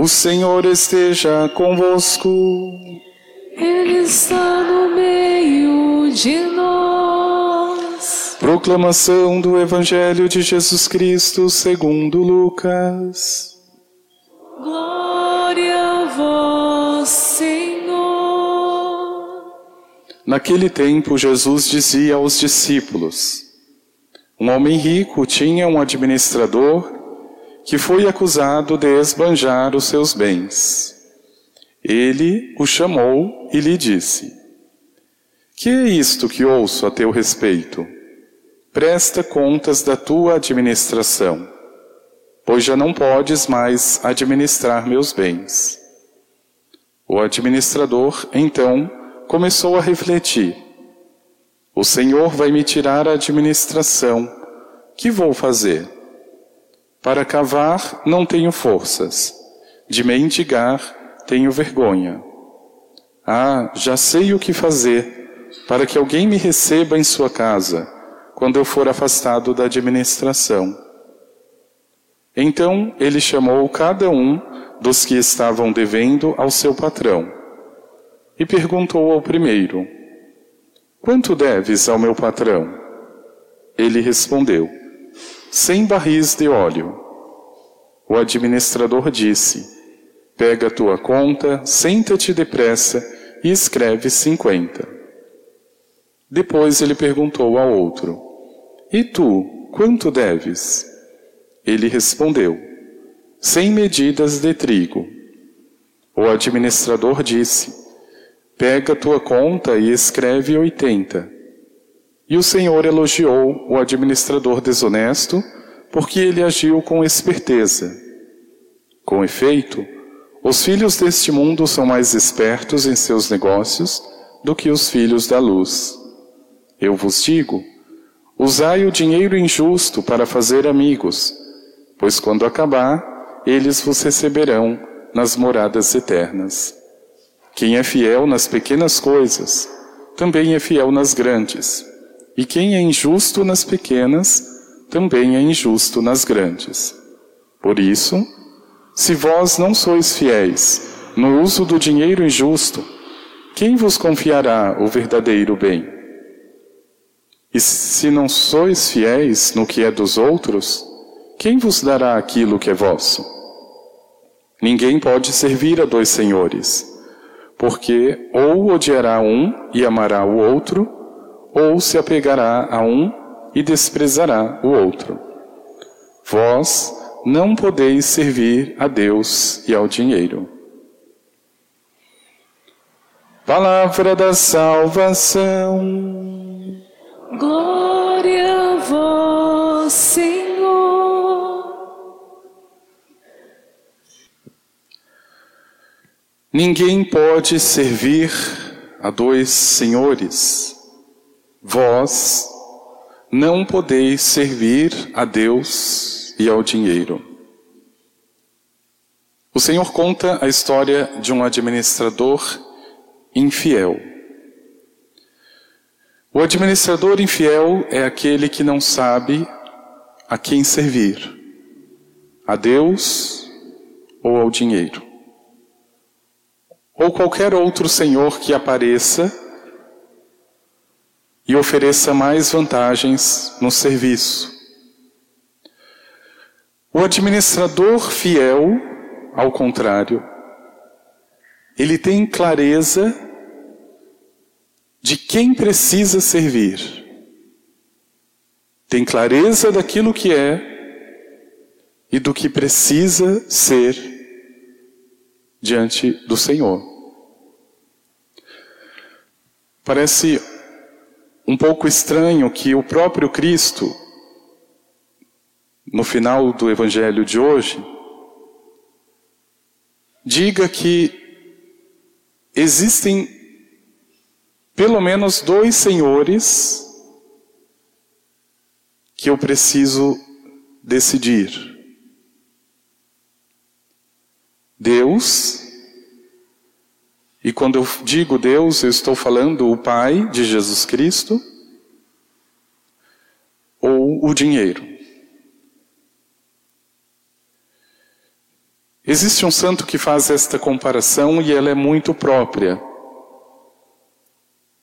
O Senhor esteja convosco. Ele está no meio de nós. Proclamação do Evangelho de Jesus Cristo segundo Lucas. Glória a vós, Senhor. Naquele tempo, Jesus dizia aos discípulos: Um homem rico tinha um administrador que foi acusado de esbanjar os seus bens. Ele o chamou e lhe disse: Que é isto que ouço a teu respeito? Presta contas da tua administração, pois já não podes mais administrar meus bens. O administrador, então, começou a refletir: O Senhor vai me tirar a administração. Que vou fazer? Para cavar não tenho forças, de mendigar tenho vergonha. Ah, já sei o que fazer para que alguém me receba em sua casa quando eu for afastado da administração. Então ele chamou cada um dos que estavam devendo ao seu patrão e perguntou ao primeiro: Quanto deves ao meu patrão? Ele respondeu: cem barris de óleo. O administrador disse: Pega a tua conta, senta-te depressa e escreve cinquenta. Depois ele perguntou ao outro: E tu, quanto deves? Ele respondeu: Cem medidas de trigo. O administrador disse: Pega a tua conta e escreve oitenta. E o Senhor elogiou o administrador desonesto, porque ele agiu com esperteza. Com efeito, os filhos deste mundo são mais espertos em seus negócios do que os filhos da luz. Eu vos digo: usai o dinheiro injusto para fazer amigos, pois quando acabar, eles vos receberão nas moradas eternas. Quem é fiel nas pequenas coisas, também é fiel nas grandes. E quem é injusto nas pequenas, também é injusto nas grandes. Por isso, se vós não sois fiéis no uso do dinheiro injusto, quem vos confiará o verdadeiro bem? E se não sois fiéis no que é dos outros, quem vos dará aquilo que é vosso? Ninguém pode servir a dois senhores, porque ou odiará um e amará o outro, ou se apegará a um e desprezará o outro. Vós não podeis servir a Deus e ao dinheiro. Palavra da salvação. Glória a vós, Senhor. Ninguém pode servir a dois senhores. Vós não podeis servir a Deus e ao dinheiro. O Senhor conta a história de um administrador infiel. O administrador infiel é aquele que não sabe a quem servir, a Deus ou ao dinheiro. Ou qualquer outro senhor que apareça e ofereça mais vantagens no serviço. O administrador fiel, ao contrário, ele tem clareza de quem precisa servir. Tem clareza daquilo que é e do que precisa ser diante do Senhor. Parece um pouco estranho que o próprio Cristo, no final do Evangelho de hoje, diga que existem pelo menos dois senhores que eu preciso decidir. Deus e quando eu digo Deus, eu estou falando o Pai de Jesus Cristo ou o dinheiro. Existe um santo que faz esta comparação e ela é muito própria.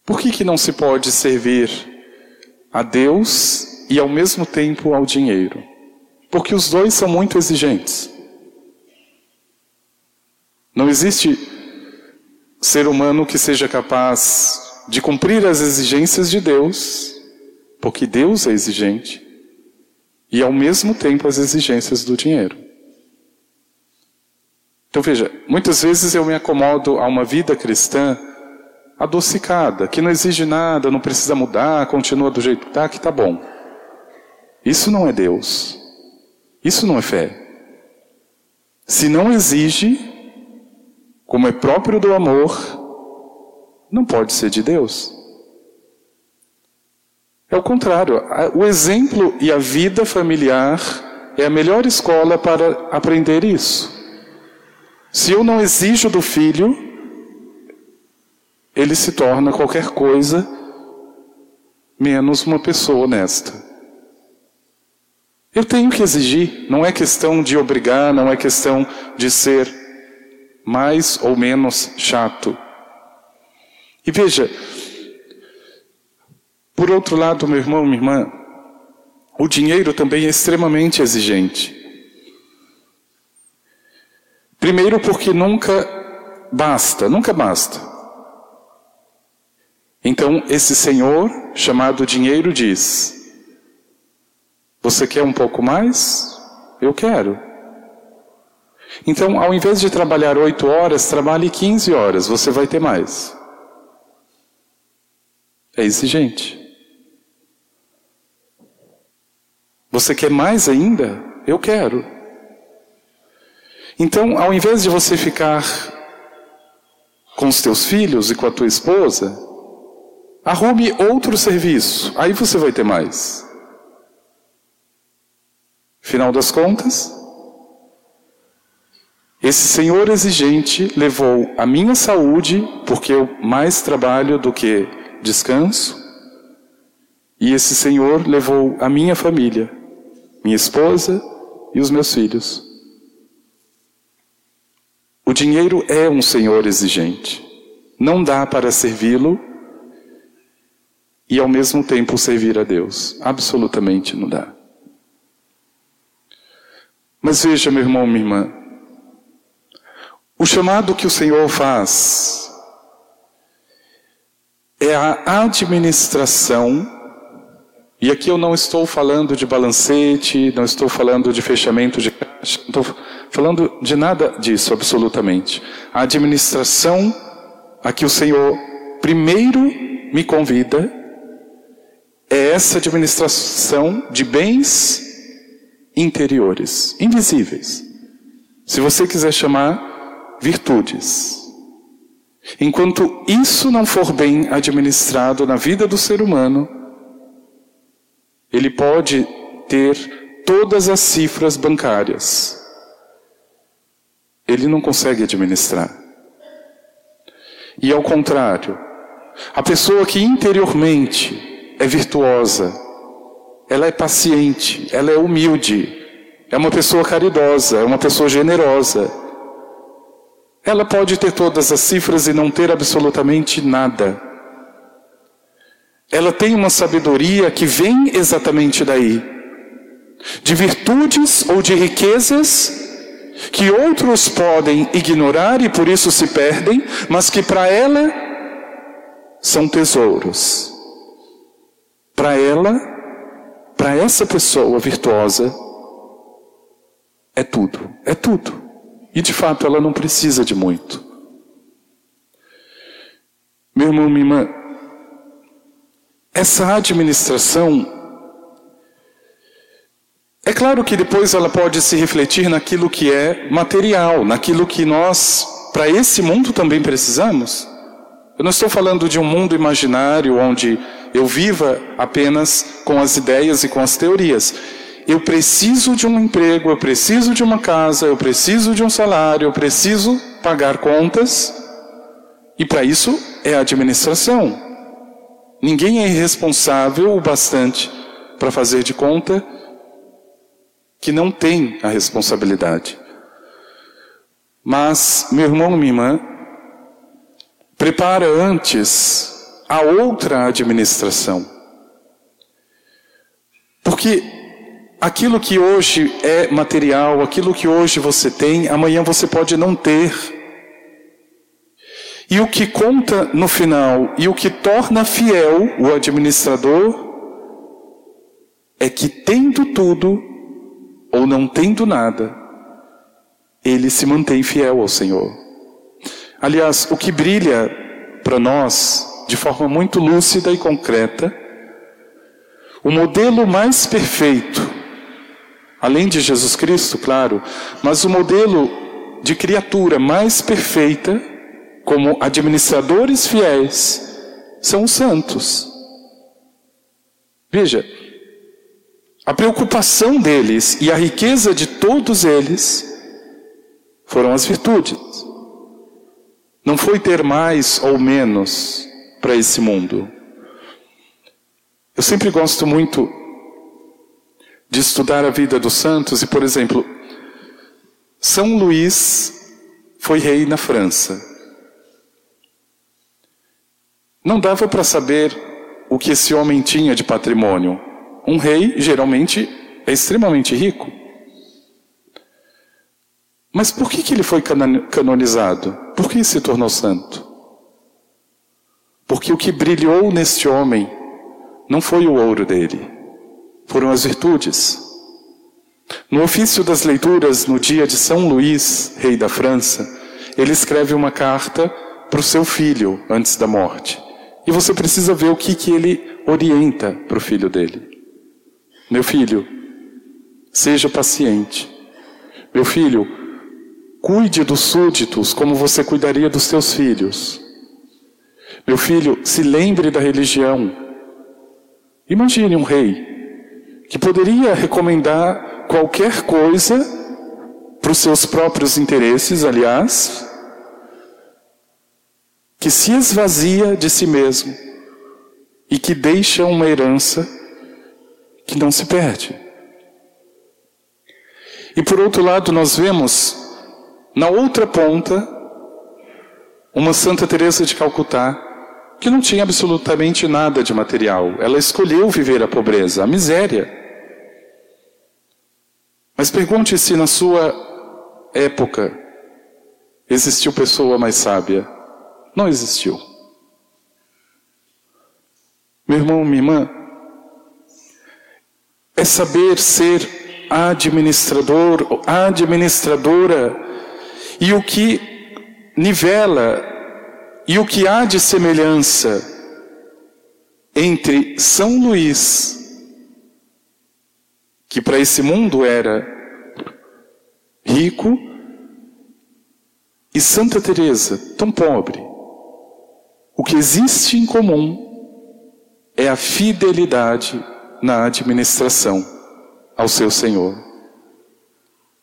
Por que, que não se pode servir a Deus e ao mesmo tempo ao dinheiro? Porque os dois são muito exigentes. Não existe ser humano que seja capaz de cumprir as exigências de Deus, porque Deus é exigente, e ao mesmo tempo as exigências do dinheiro. Então veja, muitas vezes eu me acomodo a uma vida cristã adocicada, que não exige nada, não precisa mudar, continua do jeito que está, que está bom. Isso não é Deus. Isso não é fé. Se não exige, como é próprio do amor, não pode ser de Deus. É o contrário. O exemplo e a vida familiar é a melhor escola para aprender isso. Se eu não exijo do filho, ele se torna qualquer coisa menos uma pessoa honesta. Eu tenho que exigir, não é questão de obrigar, não é questão de ser mais ou menos chato. E veja, por outro lado, meu irmão, minha irmã, o dinheiro também é extremamente exigente. Primeiro, porque nunca basta, nunca basta. Então, esse senhor, chamado dinheiro, diz: Você quer um pouco mais? Eu quero. Então, ao invés de trabalhar oito horas, trabalhe 15 horas, você vai ter mais. É exigente. Você quer mais ainda? Eu quero. Então, ao invés de você ficar com os teus filhos e com a tua esposa, Arrume outro serviço, aí você vai ter mais. Final das contas, esse senhor exigente levou a minha saúde, porque eu mais trabalho do que descanso, e esse senhor levou a minha família, minha esposa e os meus filhos. O dinheiro é um senhor exigente. Não dá para servi-lo e ao mesmo tempo servir a Deus. Absolutamente não dá. Mas veja, meu irmão, minha irmã, o chamado que o Senhor faz é a administração, e aqui eu não estou falando de balancete, não estou falando de fechamento de caixa, não estou falando de nada disso, absolutamente. A administração a que o Senhor primeiro me convida é essa administração de bens interiores, invisíveis. Se você quiser chamar virtudes. Enquanto isso não for bem administrado na vida do ser humano, ele pode ter todas as cifras bancárias. Ele não consegue administrar. E ao contrário, a pessoa que interiormente é virtuosa, ela é paciente, ela é humilde, é uma pessoa caridosa, é uma pessoa generosa. Ela pode ter todas as cifras e não ter absolutamente nada. Ela tem uma sabedoria que vem exatamente daí. De virtudes ou de riquezas que outros podem ignorar e por isso se perdem, mas que para ela são tesouros. Para ela, para essa pessoa virtuosa, é tudo, é tudo. E de fato ela não precisa de muito. Meu irmão, minha irmã, essa administração, é claro que depois ela pode se refletir naquilo que é material, naquilo que nós, para esse mundo, também precisamos. Eu não estou falando de um mundo imaginário onde eu viva apenas com as ideias e com as teorias. Eu preciso de um emprego, eu preciso de uma casa, eu preciso de um salário, eu preciso pagar contas. E para isso é a administração. Ninguém é irresponsável o bastante para fazer de conta que não tem a responsabilidade. Mas, meu irmão, minha irmã, prepara antes a outra administração. Porque aquilo que hoje é material, aquilo que hoje você tem, amanhã você pode não ter. E o que conta no final e o que torna fiel o administrador é que, tendo tudo ou não tendo nada, ele se mantém fiel ao Senhor. Aliás, o que brilha para nós de forma muito lúcida e concreta, o modelo mais perfeito, além de Jesus Cristo, claro, mas o modelo de criatura mais perfeita, como administradores fiéis, são os santos. Veja, a preocupação deles e a riqueza de todos eles foram as virtudes. Não foi ter mais ou menos para esse mundo. Eu sempre gosto muito de estudar a vida dos santos e, por exemplo, São Luís foi rei na França. Não dava para saber o que esse homem tinha de patrimônio. Um rei, geralmente, é extremamente rico. Mas por que, que ele foi canonizado? Por que se tornou santo? Porque o que brilhou neste homem não foi o ouro dele, foram as virtudes. No ofício das leituras, no dia de São Luís, rei da França, ele escreve uma carta para o seu filho antes da morte. E você precisa ver o que, que ele orienta para o filho dele. Meu filho, seja paciente. Meu filho, cuide dos súditos como você cuidaria dos seus filhos. Meu filho, se lembre da religião. Imagine um rei que poderia recomendar qualquer coisa para os seus próprios interesses, aliás, que se esvazia de si mesmo e que deixa uma herança que não se perde. E por outro lado, nós vemos na outra ponta uma Santa Teresa de Calcutá que não tinha absolutamente nada de material. Ela escolheu viver a pobreza, a miséria. Mas pergunte se na sua época existiu pessoa mais sábia. Não existiu. Meu irmão, minha irmã, é saber ser administrador, administradora, e o que nivela e o que há de semelhança entre São Luís, que para esse mundo era rico, e Santa Teresa, tão pobre. O que existe em comum é a fidelidade na administração ao seu senhor.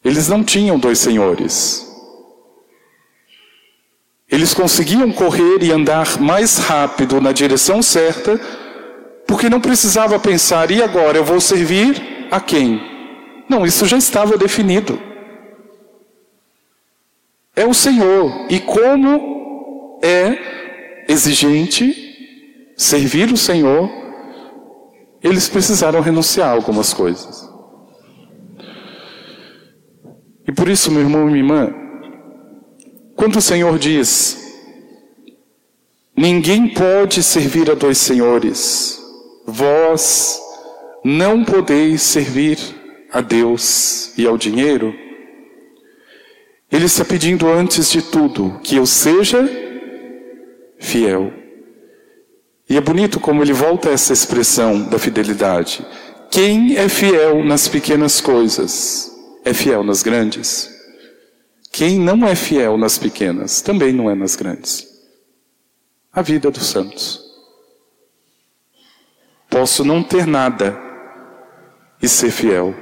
Eles não tinham dois senhores. Eles conseguiam correr e andar mais rápido na direção certa, porque não precisava pensar, e agora eu vou servir a quem? Não, isso já estava definido. É o Senhor. E como é exigente servir o Senhor, eles precisaram renunciar a algumas coisas. E por isso, meu irmão e minha irmã, quando o Senhor diz: Ninguém pode servir a dois senhores, vós não podeis servir a Deus e ao dinheiro, Ele está pedindo antes de tudo que eu seja fiel. E é bonito como ele volta a essa expressão da fidelidade. Quem é fiel nas pequenas coisas é fiel nas grandes. Quem não é fiel nas pequenas também não é nas grandes. A vida dos santos. Posso não ter nada e ser fiel.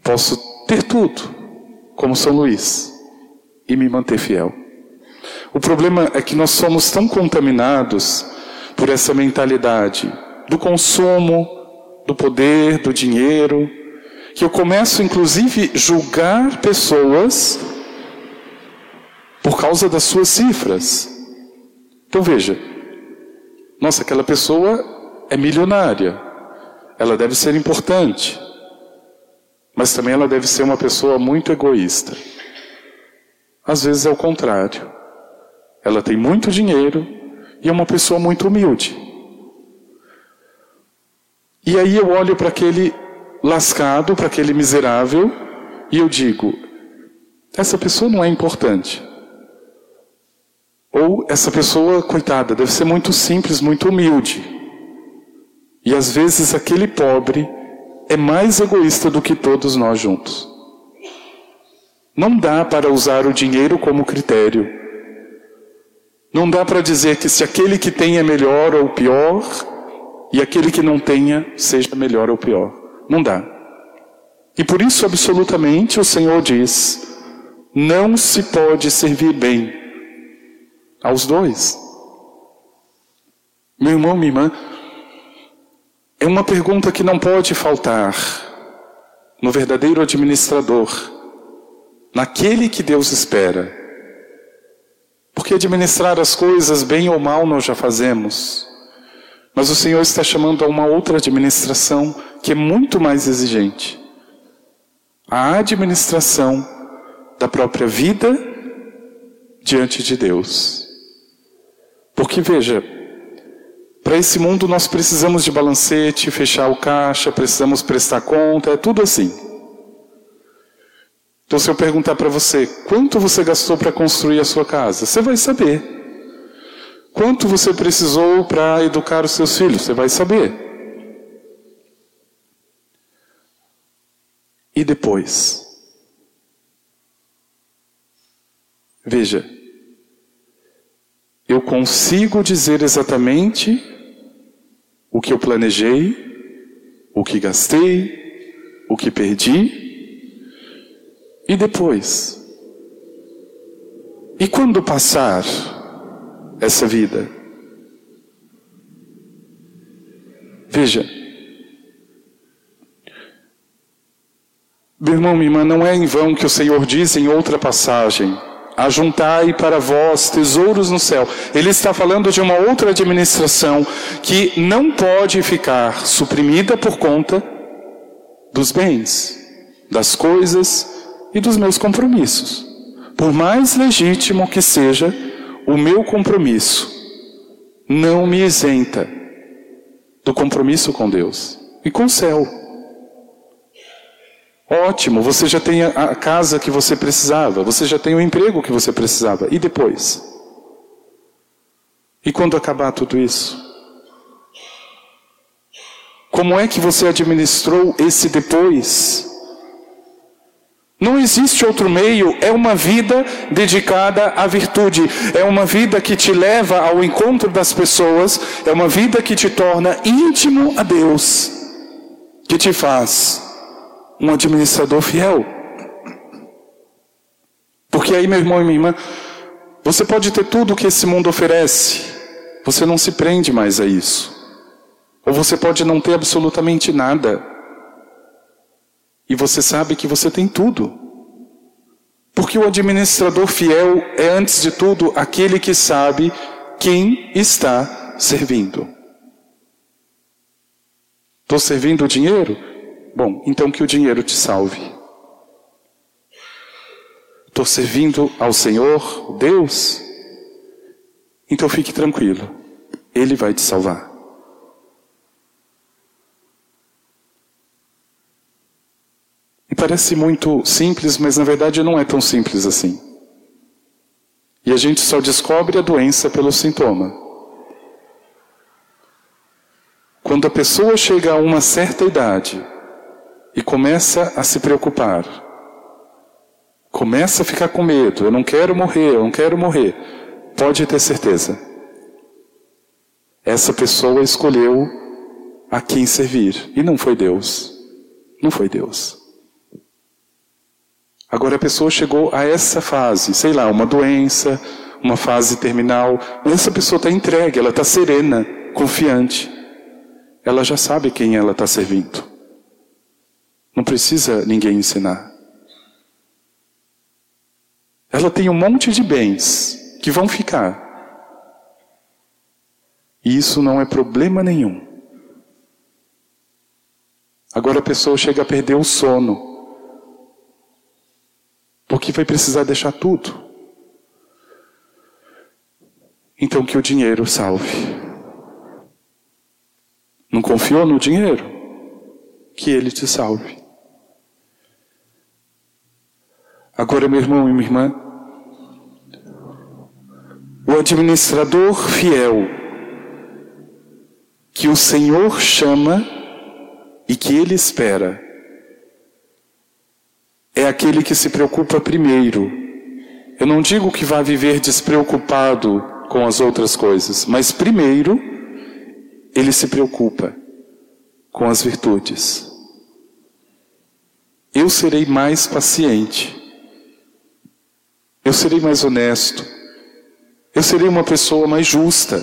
Posso ter tudo, como São Luís, e me manter fiel. O problema é que nós somos tão contaminados por essa mentalidade do consumo, do poder, do dinheiro, que eu começo inclusive julgar pessoas por causa das suas cifras. Então veja, nossa, aquela pessoa é milionária, ela deve ser importante, mas também ela deve ser uma pessoa muito egoísta. Às vezes é o contrário. Ela tem muito dinheiro e é uma pessoa muito humilde. E aí eu olho para aquele lascado, para aquele miserável, e eu digo: essa pessoa não é importante. Ou essa pessoa, coitada, deve ser muito simples, muito humilde. E às vezes aquele pobre é mais egoísta do que todos nós juntos. Não dá para usar o dinheiro como critério. Não dá para dizer que se aquele que tem é melhor ou pior, e aquele que não tenha seja melhor ou pior. Não dá. E por isso, absolutamente, o Senhor diz: não se pode servir bem aos dois. Meu irmão, minha irmã, é uma pergunta que não pode faltar no verdadeiro administrador, naquele que Deus espera. Porque administrar as coisas, bem ou mal, nós já fazemos. Mas o Senhor está chamando a uma outra administração que é muito mais exigente a administração da própria vida diante de Deus. Porque veja, para esse mundo nós precisamos de balancete, fechar o caixa, precisamos prestar conta, é tudo assim. Então, se eu perguntar para você, quanto você gastou para construir a sua casa? Você vai saber. Quanto você precisou para educar os seus filhos? Você vai saber. E depois? Veja, eu consigo dizer exatamente o que eu planejei, o que gastei, o que perdi. E depois? E quando passar essa vida? Veja, meu irmão, minha irmã, não é em vão que o Senhor diz em outra passagem: Ajuntai para vós tesouros no céu. Ele está falando de uma outra administração que não pode ficar suprimida por conta dos bens, das coisas e dos meus compromissos. Por mais legítimo que seja o meu compromisso, não me isenta do compromisso com Deus e com o céu. Ótimo, você já tem a casa que você precisava, você já tem o emprego que você precisava. E depois? E quando acabar tudo isso? Como é que você administrou esse depois? Não existe outro meio, é uma vida dedicada à virtude, é uma vida que te leva ao encontro das pessoas, é uma vida que te torna íntimo a Deus, que te faz um administrador fiel. Porque aí, meu irmão e minha irmã, você pode ter tudo o que esse mundo oferece, você não se prende mais a isso. Ou você pode não ter absolutamente nada, e você sabe que você tem tudo. Porque o administrador fiel é, antes de tudo, aquele que sabe quem está servindo. Estou servindo o dinheiro? Bom, então que o dinheiro te salve. Estou servindo ao Senhor, Deus? Então fique tranquilo, Ele vai te salvar. E parece muito simples, mas na verdade não é tão simples assim. E a gente só descobre a doença pelo sintoma. Quando a pessoa chega a uma certa idade, e começa a se preocupar. Começa a ficar com medo. Eu não quero morrer, eu não quero morrer. Pode ter certeza. Essa pessoa escolheu a quem servir. E não foi Deus. Não foi Deus. Agora a pessoa chegou a essa fase, sei lá, uma doença, uma fase terminal. Mas essa pessoa está entregue, ela está serena, confiante. Ela já sabe quem ela está servindo. Não precisa ninguém ensinar. Ela tem um monte de bens que vão ficar. E isso não é problema nenhum. Agora a pessoa chega a perder o sono, porque vai precisar deixar tudo. Então que o dinheiro salve. Não confiou no dinheiro? Que ele te salve. Agora, meu irmão e minha irmã, o administrador fiel que o Senhor chama e que ele espera é aquele que se preocupa primeiro. Eu não digo que vá viver despreocupado com as outras coisas, mas primeiro ele se preocupa com as virtudes. Eu serei mais paciente. Eu serei mais honesto. Eu serei uma pessoa mais justa.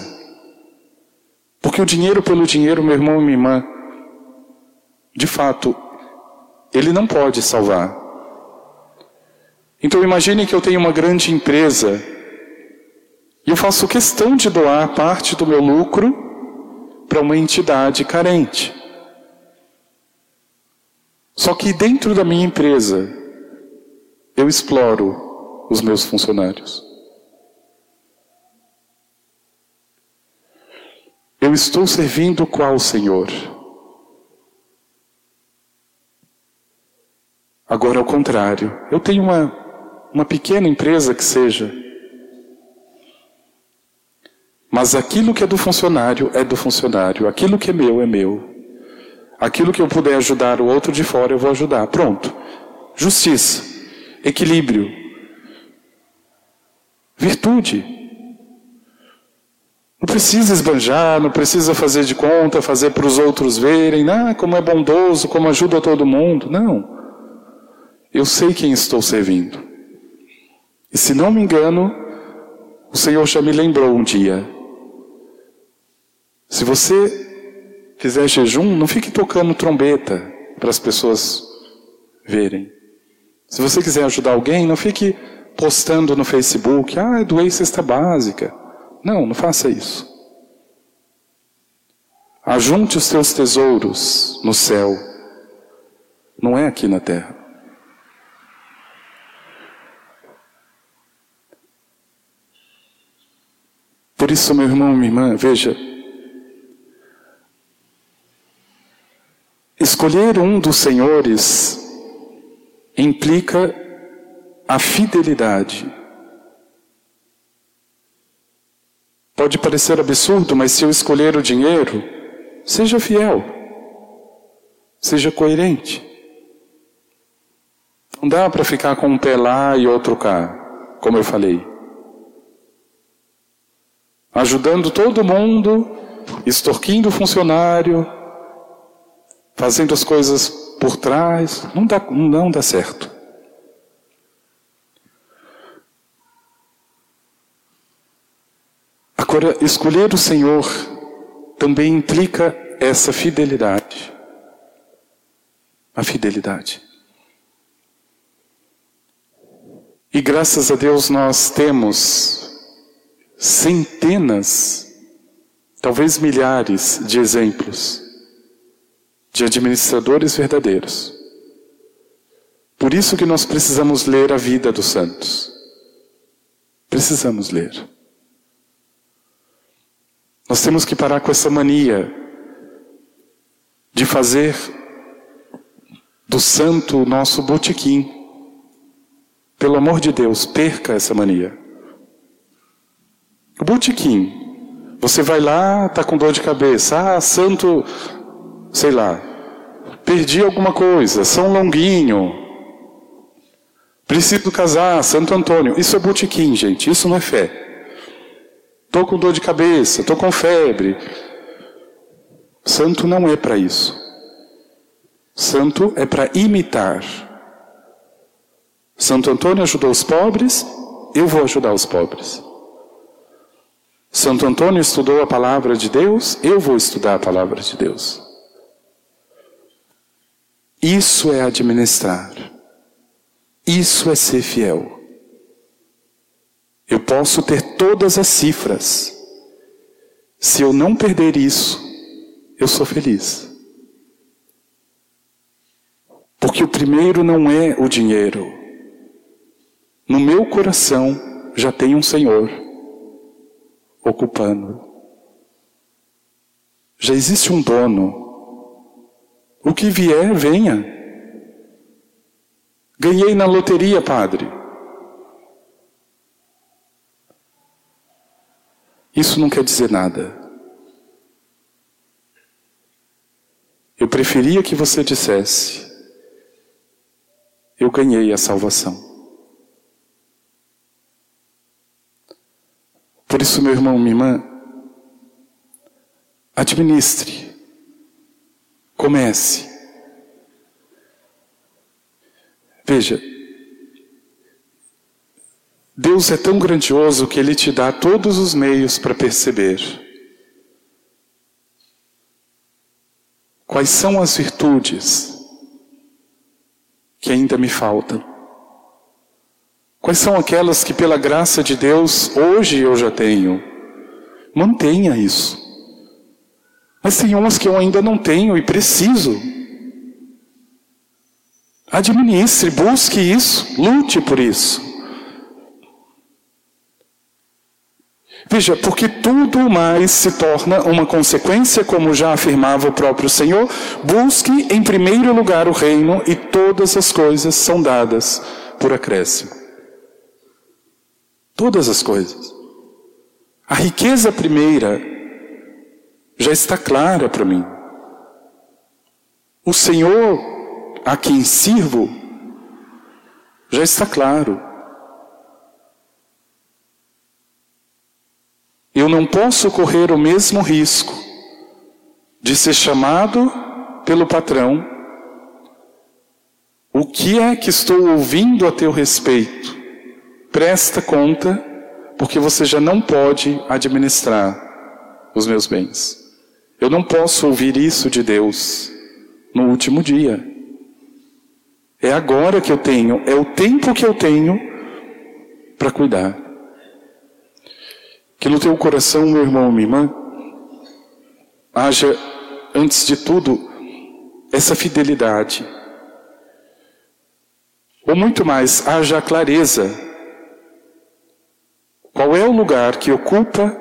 Porque o dinheiro pelo dinheiro, meu irmão e minha irmã, de fato, ele não pode salvar. Então imagine que eu tenho uma grande empresa e eu faço questão de doar parte do meu lucro para uma entidade carente. Só que dentro da minha empresa, eu exploro os meus funcionários. Eu estou servindo qual Senhor? Agora, ao contrário, eu tenho uma, uma pequena empresa que seja, mas aquilo que é do funcionário é do funcionário, aquilo que é meu é meu. Aquilo que eu puder ajudar o outro de fora, eu vou ajudar. Pronto. Justiça, equilíbrio, virtude. Não precisa esbanjar, não precisa fazer de conta, fazer para os outros verem, ah, como é bondoso, como ajuda todo mundo. Não. Eu sei quem estou servindo. E se não me engano, o Senhor já me lembrou um dia se você fizer jejum, não fique tocando trombeta para as pessoas verem. Se você quiser ajudar alguém, não fique postando no Facebook, ah, doei cesta básica. Não, não faça isso. Ajunte os teus tesouros no céu, não é aqui na terra. Por isso, meu irmão, minha irmã, veja, Escolher um dos senhores implica a fidelidade. Pode parecer absurdo, mas se eu escolher o dinheiro, seja fiel, seja coerente. Não dá para ficar com um pé lá e outro cá, como eu falei. Ajudando todo mundo, extorquindo o funcionário, fazendo as coisas por trás, não dá, não dá certo. Agora, escolher o Senhor também implica essa fidelidade. A fidelidade. E graças a Deus nós temos centenas, talvez milhares de exemplos de administradores verdadeiros. Por isso que nós precisamos ler a vida dos santos. Precisamos ler. Nós temos que parar com essa mania de fazer do santo o nosso botequim. Pelo amor de Deus, perca essa mania. O botequim. Você vai lá, está com dor de cabeça. Ah, santo, sei lá, perdi alguma coisa, São Longuinho, preciso casar, Santo Antônio. Isso é botequim, gente, isso não é fé. Estou com dor de cabeça, estou com febre. Santo não é para isso. Santo é para imitar. Santo Antônio ajudou os pobres, eu vou ajudar os pobres. Santo Antônio estudou a palavra de Deus, eu vou estudar a palavra de Deus. Isso é administrar. Isso é ser fiel. Eu posso ter todas as cifras. Se eu não perder isso, eu sou feliz. Porque o primeiro não é o dinheiro. No meu coração já tem um Senhor ocupando. Já existe um dono. O que vier, venha. Ganhei na loteria, padre. Isso não quer dizer nada. Eu preferia que você dissesse: Eu ganhei a salvação. Por isso, meu irmão, minha irmã, administre, comece. Veja, Deus é tão grandioso que Ele te dá todos os meios para perceber quais são as virtudes que ainda me faltam. Quais são aquelas que, pela graça de Deus, hoje eu já tenho? Mantenha isso. Mas tem umas que eu ainda não tenho e preciso. Administre, busque isso, lute por isso. Veja, porque tudo mais se torna uma consequência, como já afirmava o próprio Senhor, busque em primeiro lugar o reino e todas as coisas são dadas por acréscimo. Todas as coisas. A riqueza primeira já está clara para mim. O Senhor a quem sirvo já está claro. Eu não posso correr o mesmo risco de ser chamado pelo patrão. O que é que estou ouvindo a teu respeito? Presta conta, porque você já não pode administrar os meus bens. Eu não posso ouvir isso de Deus no último dia. É agora que eu tenho, é o tempo que eu tenho para cuidar. Que no teu coração, meu irmão, minha irmã, haja, antes de tudo, essa fidelidade. Ou muito mais, haja a clareza qual é o lugar que ocupa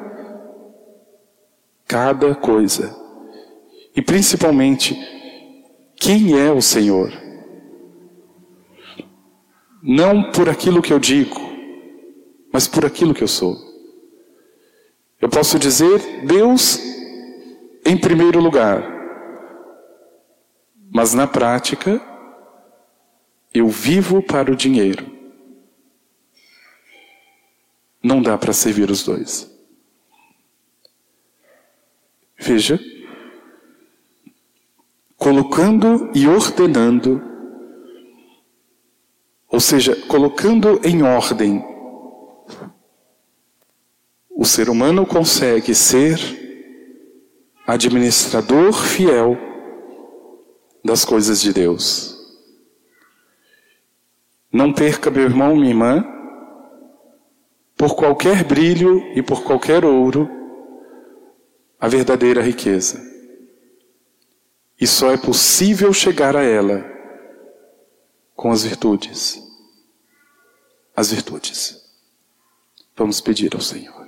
cada coisa? E principalmente, quem é o Senhor? Não por aquilo que eu digo, mas por aquilo que eu sou. Eu posso dizer Deus em primeiro lugar, mas na prática, eu vivo para o dinheiro. Não dá para servir os dois. Veja, colocando e ordenando, ou seja, colocando em ordem, o ser humano consegue ser administrador fiel das coisas de Deus. Não perca, meu irmão, minha irmã, por qualquer brilho e por qualquer ouro, a verdadeira riqueza. E só é possível chegar a ela com as virtudes. As virtudes. Vamos pedir ao Senhor.